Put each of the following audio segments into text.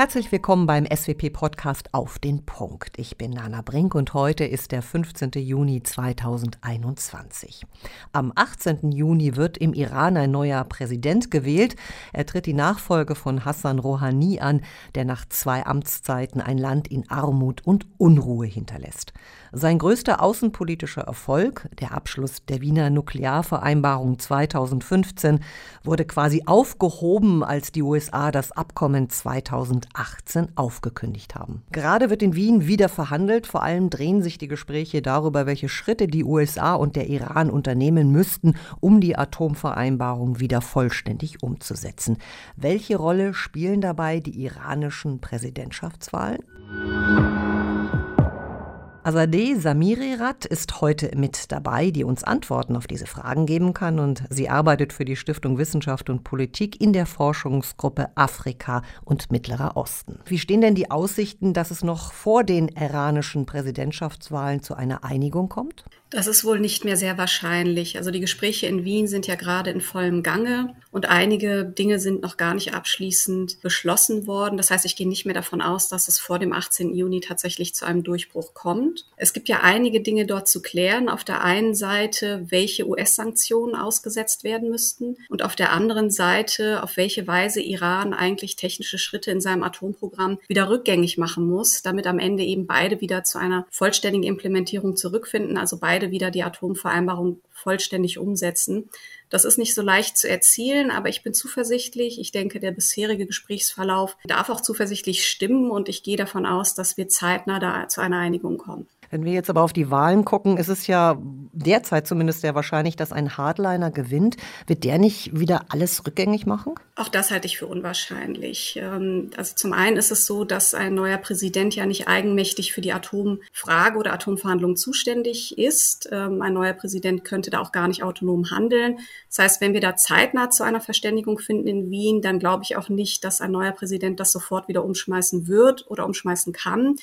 Herzlich willkommen beim SWP-Podcast Auf den Punkt. Ich bin Nana Brink und heute ist der 15. Juni 2021. Am 18. Juni wird im Iran ein neuer Präsident gewählt. Er tritt die Nachfolge von Hassan Rouhani an, der nach zwei Amtszeiten ein Land in Armut und Unruhe hinterlässt. Sein größter außenpolitischer Erfolg, der Abschluss der Wiener Nuklearvereinbarung 2015, wurde quasi aufgehoben, als die USA das Abkommen 2018 aufgekündigt haben. Gerade wird in Wien wieder verhandelt, vor allem drehen sich die Gespräche darüber, welche Schritte die USA und der Iran unternehmen müssten, um die Atomvereinbarung wieder vollständig umzusetzen. Welche Rolle spielen dabei die iranischen Präsidentschaftswahlen? Azadeh Samirirat ist heute mit dabei, die uns Antworten auf diese Fragen geben kann und sie arbeitet für die Stiftung Wissenschaft und Politik in der Forschungsgruppe Afrika und Mittlerer Osten. Wie stehen denn die Aussichten, dass es noch vor den iranischen Präsidentschaftswahlen zu einer Einigung kommt? Das ist wohl nicht mehr sehr wahrscheinlich. Also die Gespräche in Wien sind ja gerade in vollem Gange und einige Dinge sind noch gar nicht abschließend beschlossen worden. Das heißt, ich gehe nicht mehr davon aus, dass es vor dem 18. Juni tatsächlich zu einem Durchbruch kommt. Es gibt ja einige Dinge dort zu klären. Auf der einen Seite, welche US-Sanktionen ausgesetzt werden müssten und auf der anderen Seite, auf welche Weise Iran eigentlich technische Schritte in seinem Atomprogramm wieder rückgängig machen muss, damit am Ende eben beide wieder zu einer vollständigen Implementierung zurückfinden, also beide beide wieder die Atomvereinbarung vollständig umsetzen. Das ist nicht so leicht zu erzielen, aber ich bin zuversichtlich. Ich denke, der bisherige Gesprächsverlauf darf auch zuversichtlich stimmen und ich gehe davon aus, dass wir zeitnah da zu einer Einigung kommen. Wenn wir jetzt aber auf die Wahlen gucken, ist es ja derzeit zumindest sehr wahrscheinlich, dass ein Hardliner gewinnt. Wird der nicht wieder alles rückgängig machen? Auch das halte ich für unwahrscheinlich. Ähm, also zum einen ist es so, dass ein neuer Präsident ja nicht eigenmächtig für die Atomfrage oder Atomverhandlungen zuständig ist. Ähm, ein neuer Präsident könnte da auch gar nicht autonom handeln. Das heißt, wenn wir da zeitnah zu einer Verständigung finden in Wien, dann glaube ich auch nicht, dass ein neuer Präsident das sofort wieder umschmeißen wird oder umschmeißen kann.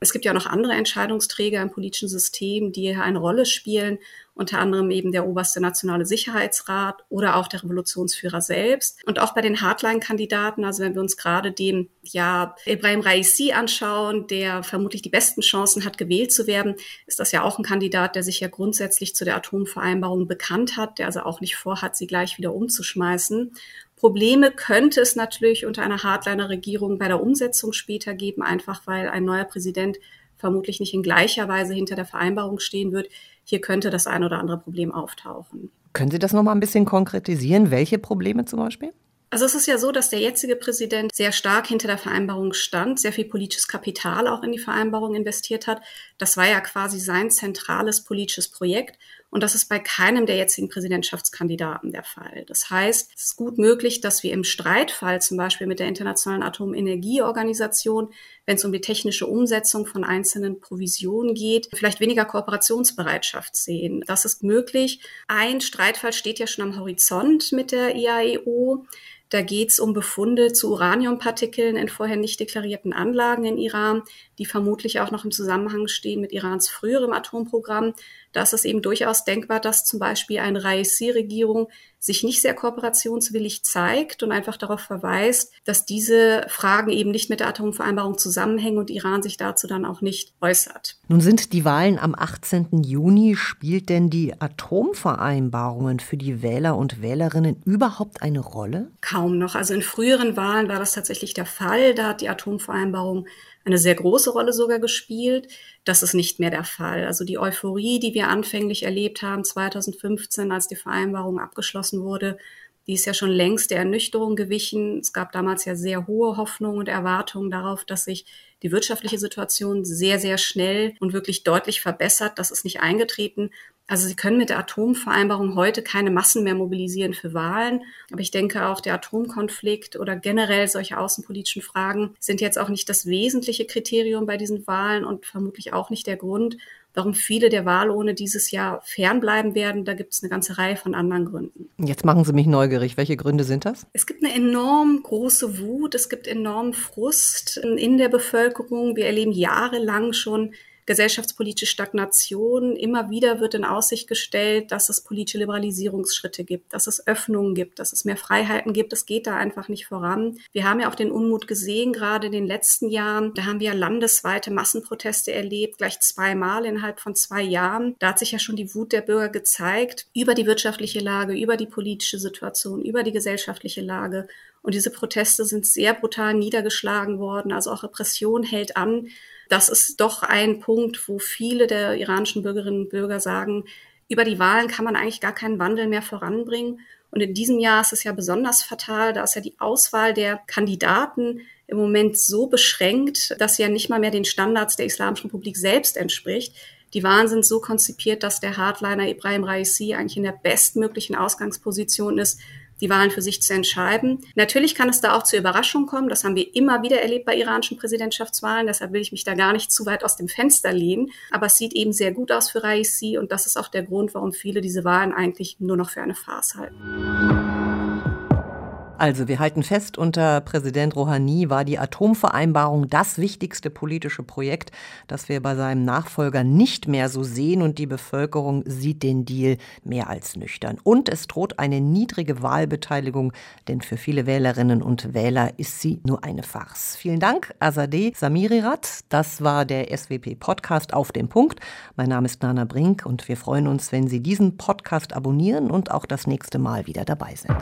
Es gibt ja noch andere Entscheidungsträger im politischen System, die hier eine Rolle spielen, unter anderem eben der oberste nationale Sicherheitsrat oder auch der Revolutionsführer selbst. Und auch bei den Hardline-Kandidaten, also wenn wir uns gerade dem ja Ibrahim Raisi anschauen, der vermutlich die besten Chancen hat, gewählt zu werden, ist das ja auch ein Kandidat, der sich ja grundsätzlich zu der Atomvereinbarung bekannt hat, der also auch nicht vorhat, sie gleich wieder umzuschmeißen. Probleme könnte es natürlich unter einer Hardliner-Regierung bei der Umsetzung später geben, einfach weil ein neuer Präsident vermutlich nicht in gleicher Weise hinter der Vereinbarung stehen wird. Hier könnte das ein oder andere Problem auftauchen. Können Sie das noch mal ein bisschen konkretisieren? Welche Probleme zum Beispiel? Also es ist ja so, dass der jetzige Präsident sehr stark hinter der Vereinbarung stand, sehr viel politisches Kapital auch in die Vereinbarung investiert hat. Das war ja quasi sein zentrales politisches Projekt. Und das ist bei keinem der jetzigen Präsidentschaftskandidaten der Fall. Das heißt, es ist gut möglich, dass wir im Streitfall zum Beispiel mit der Internationalen Atomenergieorganisation, wenn es um die technische Umsetzung von einzelnen Provisionen geht, vielleicht weniger Kooperationsbereitschaft sehen. Das ist möglich. Ein Streitfall steht ja schon am Horizont mit der IAEO. Da geht es um Befunde zu Uraniumpartikeln in vorher nicht deklarierten Anlagen in Iran, die vermutlich auch noch im Zusammenhang stehen mit Irans früherem Atomprogramm. Da ist es eben durchaus denkbar, dass zum Beispiel eine Raisi-Regierung sich nicht sehr kooperationswillig zeigt und einfach darauf verweist, dass diese Fragen eben nicht mit der Atomvereinbarung zusammenhängen und Iran sich dazu dann auch nicht äußert. Nun sind die Wahlen am 18. Juni. Spielt denn die Atomvereinbarungen für die Wähler und Wählerinnen überhaupt eine Rolle? Kaum noch. Also in früheren Wahlen war das tatsächlich der Fall. Da hat die Atomvereinbarung eine sehr große Rolle sogar gespielt. Das ist nicht mehr der Fall. Also die Euphorie, die wir anfänglich erlebt haben 2015, als die Vereinbarung abgeschlossen wurde, die ist ja schon längst der Ernüchterung gewichen. Es gab damals ja sehr hohe Hoffnungen und Erwartungen darauf, dass sich die wirtschaftliche Situation sehr, sehr schnell und wirklich deutlich verbessert. Das ist nicht eingetreten. Also Sie können mit der Atomvereinbarung heute keine Massen mehr mobilisieren für Wahlen. Aber ich denke auch, der Atomkonflikt oder generell solche außenpolitischen Fragen sind jetzt auch nicht das wesentliche Kriterium bei diesen Wahlen und vermutlich auch nicht der Grund, warum viele der Wahlurne dieses Jahr fernbleiben werden. Da gibt es eine ganze Reihe von anderen Gründen. Jetzt machen Sie mich neugierig. Welche Gründe sind das? Es gibt eine enorm große Wut, es gibt enormen Frust in der Bevölkerung. Wir erleben jahrelang schon gesellschaftspolitische Stagnation. Immer wieder wird in Aussicht gestellt, dass es politische Liberalisierungsschritte gibt, dass es Öffnungen gibt, dass es mehr Freiheiten gibt. Es geht da einfach nicht voran. Wir haben ja auch den Unmut gesehen, gerade in den letzten Jahren. Da haben wir landesweite Massenproteste erlebt, gleich zweimal innerhalb von zwei Jahren. Da hat sich ja schon die Wut der Bürger gezeigt über die wirtschaftliche Lage, über die politische Situation, über die gesellschaftliche Lage. Und diese Proteste sind sehr brutal niedergeschlagen worden. Also auch Repression hält an. Das ist doch ein Punkt, wo viele der iranischen Bürgerinnen und Bürger sagen, über die Wahlen kann man eigentlich gar keinen Wandel mehr voranbringen. Und in diesem Jahr ist es ja besonders fatal, da ist ja die Auswahl der Kandidaten im Moment so beschränkt, dass sie ja nicht mal mehr den Standards der Islamischen Republik selbst entspricht. Die Wahlen sind so konzipiert, dass der Hardliner Ibrahim Raisi eigentlich in der bestmöglichen Ausgangsposition ist, die Wahlen für sich zu entscheiden. Natürlich kann es da auch zu Überraschungen kommen. Das haben wir immer wieder erlebt bei iranischen Präsidentschaftswahlen. Deshalb will ich mich da gar nicht zu weit aus dem Fenster lehnen. Aber es sieht eben sehr gut aus für Raisi und das ist auch der Grund, warum viele diese Wahlen eigentlich nur noch für eine Farce halten. Also wir halten fest, unter Präsident Rouhani war die Atomvereinbarung das wichtigste politische Projekt, das wir bei seinem Nachfolger nicht mehr so sehen und die Bevölkerung sieht den Deal mehr als nüchtern. Und es droht eine niedrige Wahlbeteiligung, denn für viele Wählerinnen und Wähler ist sie nur eine Farce. Vielen Dank, Azadeh Samirirat. Das war der SWP-Podcast auf dem Punkt. Mein Name ist Nana Brink und wir freuen uns, wenn Sie diesen Podcast abonnieren und auch das nächste Mal wieder dabei sind.